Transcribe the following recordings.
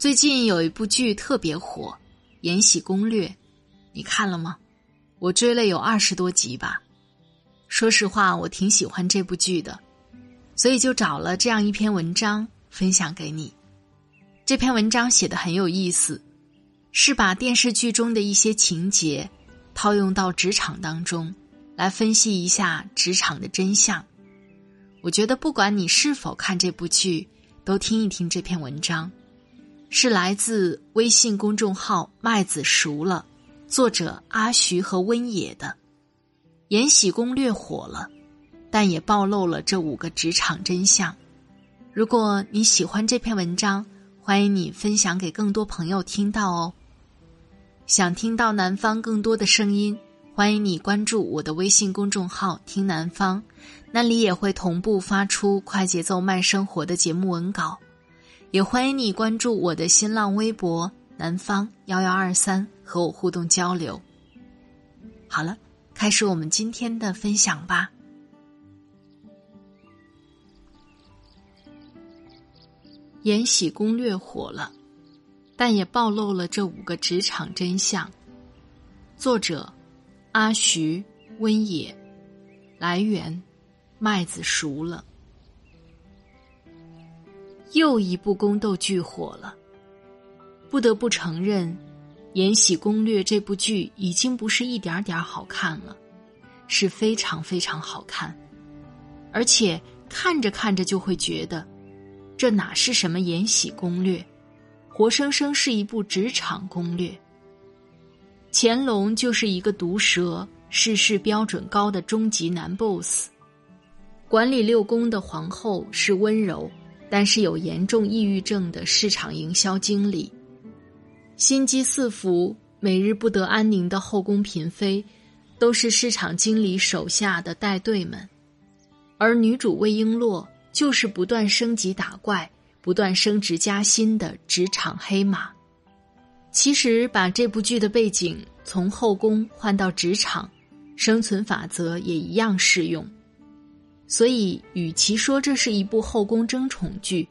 最近有一部剧特别火，《延禧攻略》，你看了吗？我追了有二十多集吧。说实话，我挺喜欢这部剧的，所以就找了这样一篇文章分享给你。这篇文章写的很有意思，是把电视剧中的一些情节套用到职场当中，来分析一下职场的真相。我觉得不管你是否看这部剧，都听一听这篇文章。是来自微信公众号“麦子熟了”，作者阿徐和温野的《延禧攻略》火了，但也暴露了这五个职场真相。如果你喜欢这篇文章，欢迎你分享给更多朋友听到哦。想听到南方更多的声音，欢迎你关注我的微信公众号“听南方”，那里也会同步发出快节奏慢生活的节目文稿。也欢迎你关注我的新浪微博“南方幺幺二三”，和我互动交流。好了，开始我们今天的分享吧。《延禧攻略》火了，但也暴露了这五个职场真相。作者：阿徐、温野，来源：麦子熟了。又一部宫斗剧火了，不得不承认，《延禧攻略》这部剧已经不是一点点好看了，是非常非常好看，而且看着看着就会觉得，这哪是什么《延禧攻略》，活生生是一部职场攻略。乾隆就是一个毒舌、事事标准高的终极男 boss，管理六宫的皇后是温柔。但是有严重抑郁症的市场营销经理，心机四伏、每日不得安宁的后宫嫔妃，都是市场经理手下的带队们，而女主魏璎珞就是不断升级打怪、不断升职加薪的职场黑马。其实把这部剧的背景从后宫换到职场，生存法则也一样适用。所以，与其说这是一部后宫争宠剧，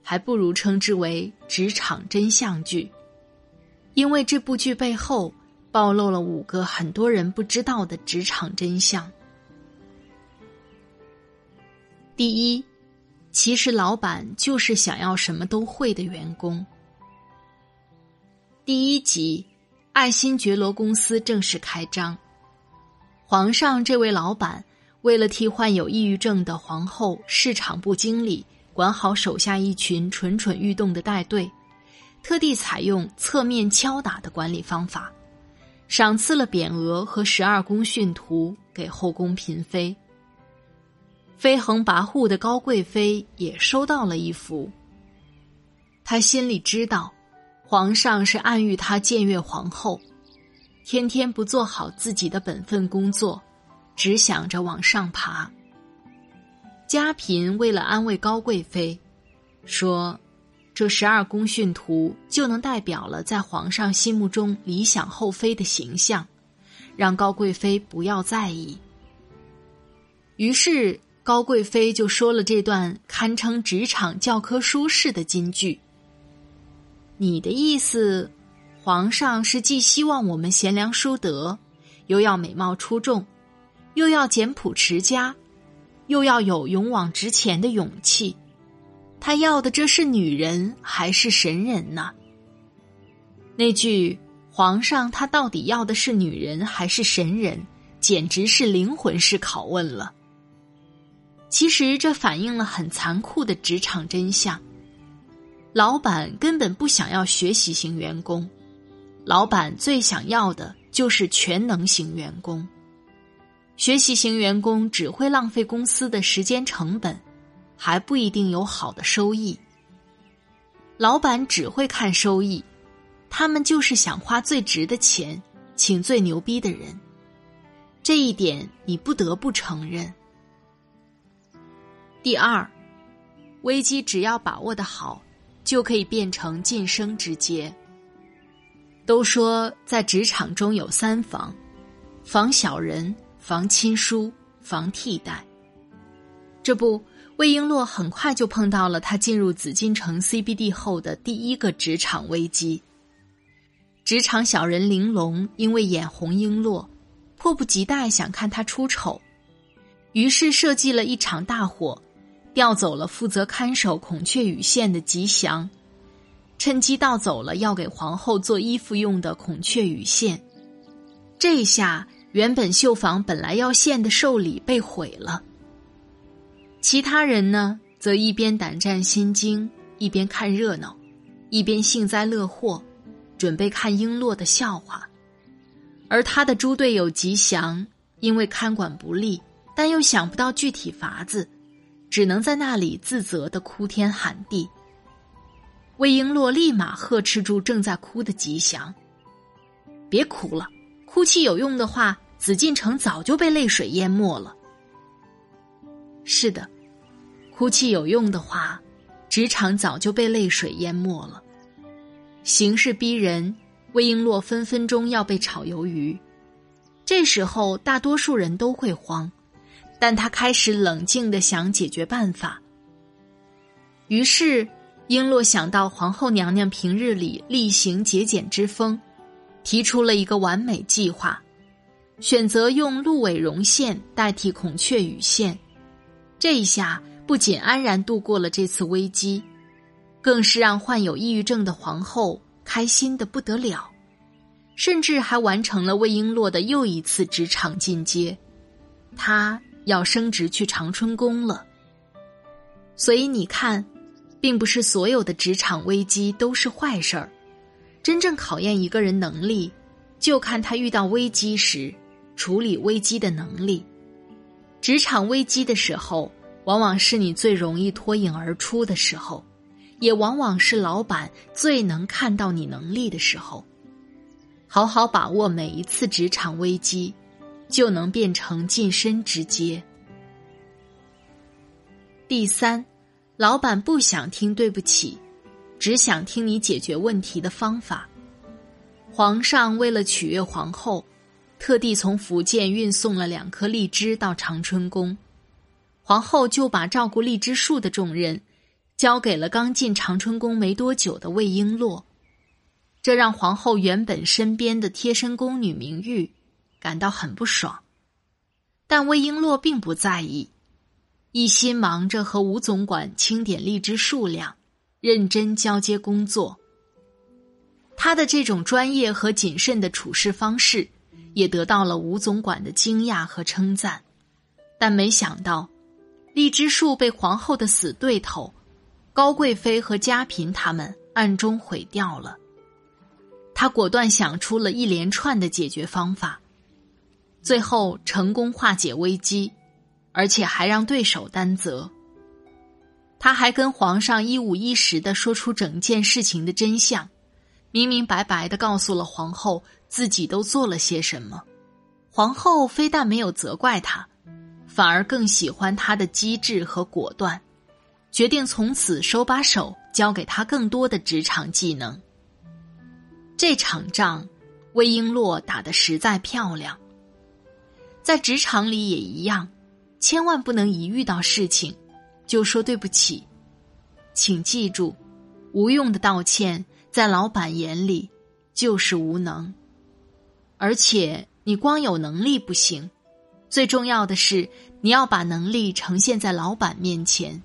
还不如称之为职场真相剧。因为这部剧背后暴露了五个很多人不知道的职场真相。第一，其实老板就是想要什么都会的员工。第一集，爱新觉罗公司正式开张，皇上这位老板。为了替患有抑郁症的皇后市场部经理管好手下一群蠢蠢欲动的带队，特地采用侧面敲打的管理方法，赏赐了匾额和十二宫训图给后宫嫔妃。飞横跋扈的高贵妃也收到了一幅。她心里知道，皇上是暗喻她僭越皇后，天天不做好自己的本分工作。只想着往上爬。嘉嫔为了安慰高贵妃，说：“这十二宫训图就能代表了在皇上心目中理想后妃的形象，让高贵妃不要在意。”于是高贵妃就说了这段堪称职场教科书式的金句：“你的意思，皇上是既希望我们贤良淑德，又要美貌出众。”又要简朴持家，又要有勇往直前的勇气，他要的这是女人还是神人呢？那句“皇上他到底要的是女人还是神人”，简直是灵魂式拷问了。其实这反映了很残酷的职场真相：老板根本不想要学习型员工，老板最想要的就是全能型员工。学习型员工只会浪费公司的时间成本，还不一定有好的收益。老板只会看收益，他们就是想花最值的钱，请最牛逼的人。这一点你不得不承认。第二，危机只要把握的好，就可以变成晋升之阶。都说在职场中有三防：防小人。防亲疏，防替代。这不，魏璎珞很快就碰到了她进入紫禁城 CBD 后的第一个职场危机。职场小人玲珑因为眼红璎珞，迫不及待想看他出丑，于是设计了一场大火，调走了负责看守孔雀羽线的吉祥，趁机盗走了要给皇后做衣服用的孔雀羽线。这下。原本绣坊本来要献的寿礼被毁了。其他人呢，则一边胆战心惊，一边看热闹，一边幸灾乐祸，准备看璎珞的笑话。而他的猪队友吉祥，因为看管不力，但又想不到具体法子，只能在那里自责的哭天喊地。魏璎珞立马呵斥住正在哭的吉祥：“别哭了。”哭泣有用的话，紫禁城早就被泪水淹没了。是的，哭泣有用的话，职场早就被泪水淹没了。形势逼人，魏璎珞分分钟要被炒鱿鱼。这时候，大多数人都会慌，但他开始冷静的想解决办法。于是，璎珞想到皇后娘娘平日里厉行节俭之风。提出了一个完美计划，选择用鹿尾绒线代替孔雀羽线，这一下不仅安然度过了这次危机，更是让患有抑郁症的皇后开心的不得了，甚至还完成了魏璎珞的又一次职场进阶，她要升职去长春宫了。所以你看，并不是所有的职场危机都是坏事儿。真正考验一个人能力，就看他遇到危机时处理危机的能力。职场危机的时候，往往是你最容易脱颖而出的时候，也往往是老板最能看到你能力的时候。好好把握每一次职场危机，就能变成晋升之阶。第三，老板不想听对不起。只想听你解决问题的方法。皇上为了取悦皇后，特地从福建运送了两颗荔枝到长春宫。皇后就把照顾荔枝树的重任交给了刚进长春宫没多久的魏璎珞，这让皇后原本身边的贴身宫女明玉感到很不爽。但魏璎珞并不在意，一心忙着和吴总管清点荔枝数量。认真交接工作，他的这种专业和谨慎的处事方式，也得到了吴总管的惊讶和称赞。但没想到，荔枝树被皇后的死对头高贵妃和嘉嫔他们暗中毁掉了。他果断想出了一连串的解决方法，最后成功化解危机，而且还让对手担责。他还跟皇上一五一十的说出整件事情的真相，明明白白的告诉了皇后自己都做了些什么。皇后非但没有责怪他，反而更喜欢他的机智和果断，决定从此手把手教给他更多的职场技能。这场仗，魏璎珞打得实在漂亮。在职场里也一样，千万不能一遇到事情。就说对不起，请记住，无用的道歉在老板眼里就是无能。而且你光有能力不行，最重要的是你要把能力呈现在老板面前。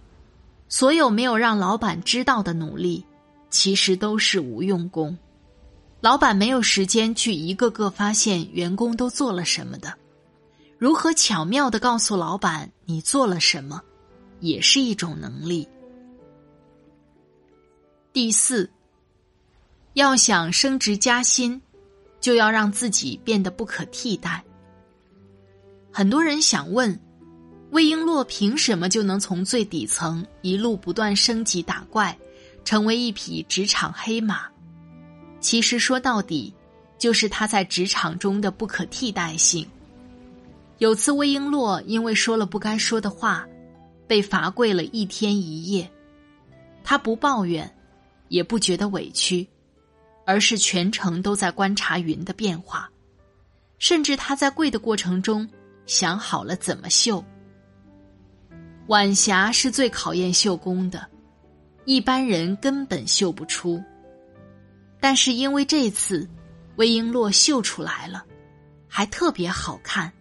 所有没有让老板知道的努力，其实都是无用功。老板没有时间去一个个发现员工都做了什么的。如何巧妙的告诉老板你做了什么，也是一种能力。第四，要想升职加薪，就要让自己变得不可替代。很多人想问，魏璎珞凭什么就能从最底层一路不断升级打怪，成为一匹职场黑马？其实说到底，就是她在职场中的不可替代性。有次魏璎珞因为说了不该说的话，被罚跪了一天一夜，他不抱怨。也不觉得委屈，而是全程都在观察云的变化，甚至他在跪的过程中想好了怎么绣。晚霞是最考验绣工的，一般人根本绣不出。但是因为这次，魏璎珞绣出来了，还特别好看。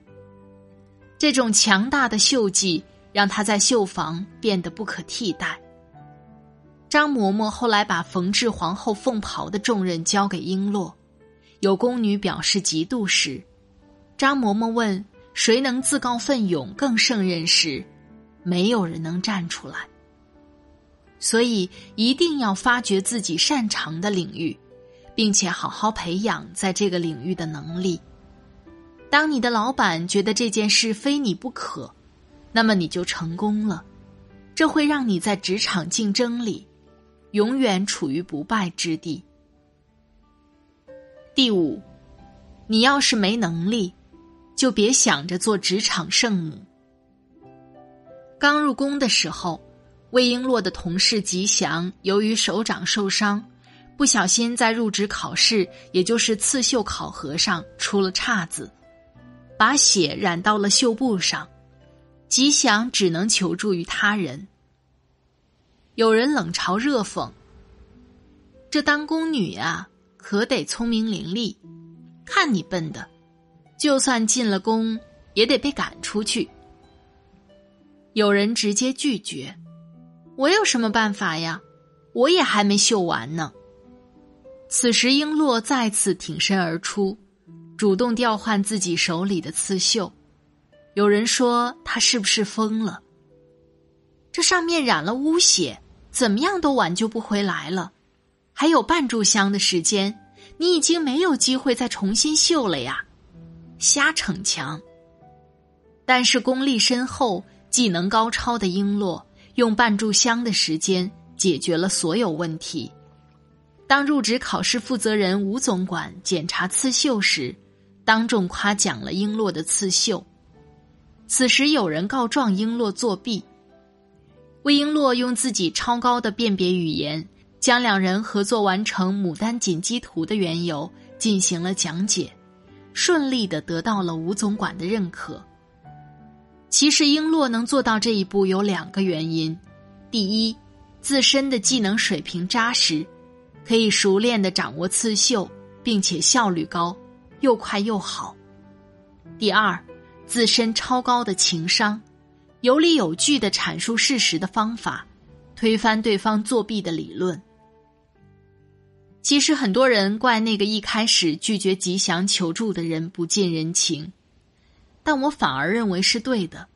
这种强大的绣技让他在绣房变得不可替代。张嬷嬷后来把缝制皇后凤袍的重任交给璎珞，有宫女表示嫉妒时，张嬷嬷问谁能自告奋勇更胜任时，没有人能站出来。所以一定要发掘自己擅长的领域，并且好好培养在这个领域的能力。当你的老板觉得这件事非你不可，那么你就成功了，这会让你在职场竞争里。永远处于不败之地。第五，你要是没能力，就别想着做职场圣母。刚入宫的时候，魏璎珞的同事吉祥由于手掌受伤，不小心在入职考试，也就是刺绣考核上出了岔子，把血染到了绣布上，吉祥只能求助于他人。有人冷嘲热讽：“这当宫女呀，可得聪明伶俐。看你笨的，就算进了宫，也得被赶出去。”有人直接拒绝：“我有什么办法呀？我也还没绣完呢。”此时，璎珞再次挺身而出，主动调换自己手里的刺绣。有人说：“他是不是疯了？这上面染了污血。”怎么样都挽救不回来了，还有半炷香的时间，你已经没有机会再重新绣了呀！瞎逞强。但是功力深厚、技能高超的璎珞，用半炷香的时间解决了所有问题。当入职考试负责人吴总管检查刺绣时，当众夸奖了璎珞的刺绣。此时有人告状璎珞作弊。魏璎珞用自己超高的辨别语言，将两人合作完成《牡丹锦鸡图》的缘由进行了讲解，顺利的得到了吴总管的认可。其实璎珞能做到这一步有两个原因：第一，自身的技能水平扎实，可以熟练的掌握刺绣，并且效率高，又快又好；第二，自身超高的情商。有理有据的阐述事实的方法，推翻对方作弊的理论。其实很多人怪那个一开始拒绝吉祥求助的人不近人情，但我反而认为是对的。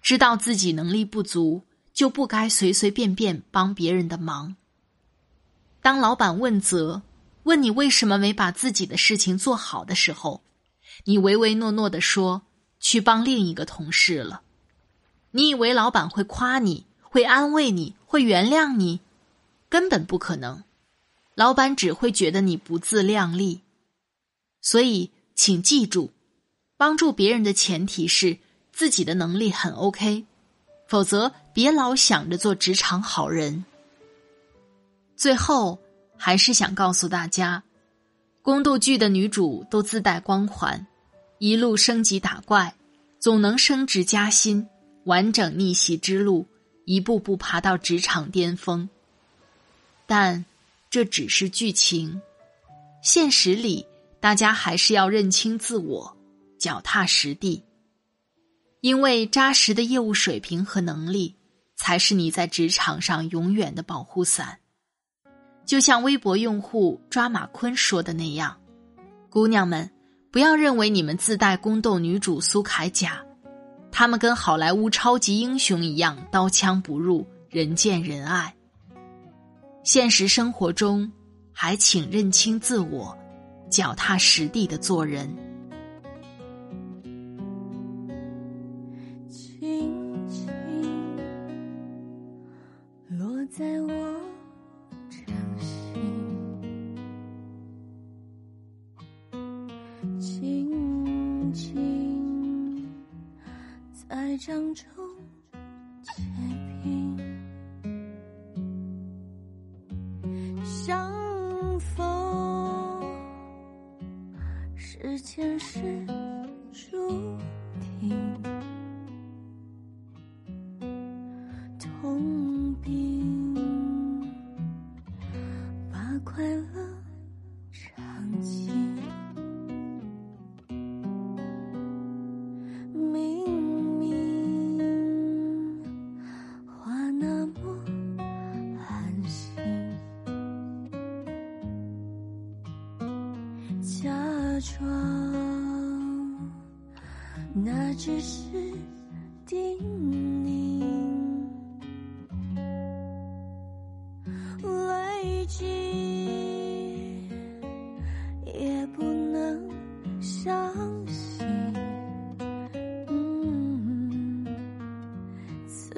知道自己能力不足，就不该随随便便帮别人的忙。当老板问责，问你为什么没把自己的事情做好的时候，你唯唯诺诺的说去帮另一个同事了。你以为老板会夸你，会安慰你，会原谅你？根本不可能，老板只会觉得你不自量力。所以，请记住，帮助别人的前提是自己的能力很 OK，否则别老想着做职场好人。最后，还是想告诉大家，宫斗剧的女主都自带光环，一路升级打怪，总能升职加薪。完整逆袭之路，一步步爬到职场巅峰。但这只是剧情，现实里大家还是要认清自我，脚踏实地。因为扎实的业务水平和能力，才是你在职场上永远的保护伞。就像微博用户抓马坤说的那样：“姑娘们，不要认为你们自带宫斗女主苏铠甲，他们跟好莱坞超级英雄一样，刀枪不入，人见人爱。现实生活中，还请认清自我，脚踏实地的做人。”轻轻落在我掌中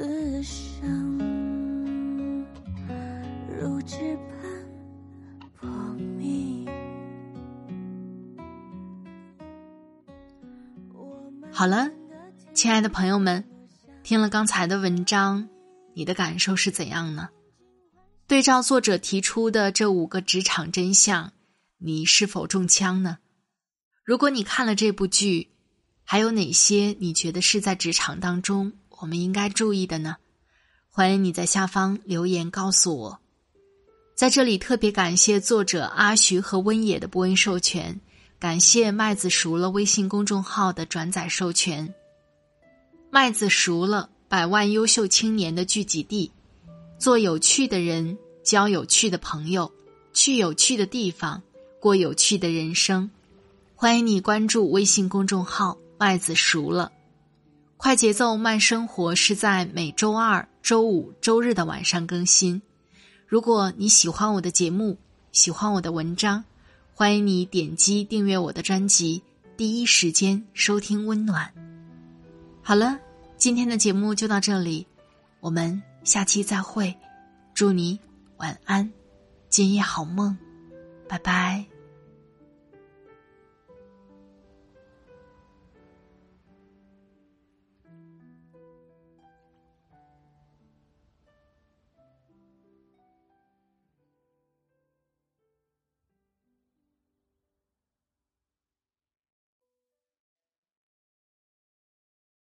此生如纸般破灭。好了，亲爱的朋友们，听了刚才的文章，你的感受是怎样呢？对照作者提出的这五个职场真相，你是否中枪呢？如果你看了这部剧，还有哪些你觉得是在职场当中我们应该注意的呢？欢迎你在下方留言告诉我。在这里特别感谢作者阿徐和温野的播音授权。感谢麦子熟了微信公众号的转载授权。麦子熟了，百万优秀青年的聚集地，做有趣的人，交有趣的朋友，去有趣的地方，过有趣的人生。欢迎你关注微信公众号“麦子熟了”。快节奏慢生活是在每周二、周五、周日的晚上更新。如果你喜欢我的节目，喜欢我的文章。欢迎你点击订阅我的专辑，第一时间收听温暖。好了，今天的节目就到这里，我们下期再会。祝你晚安，今夜好梦，拜拜。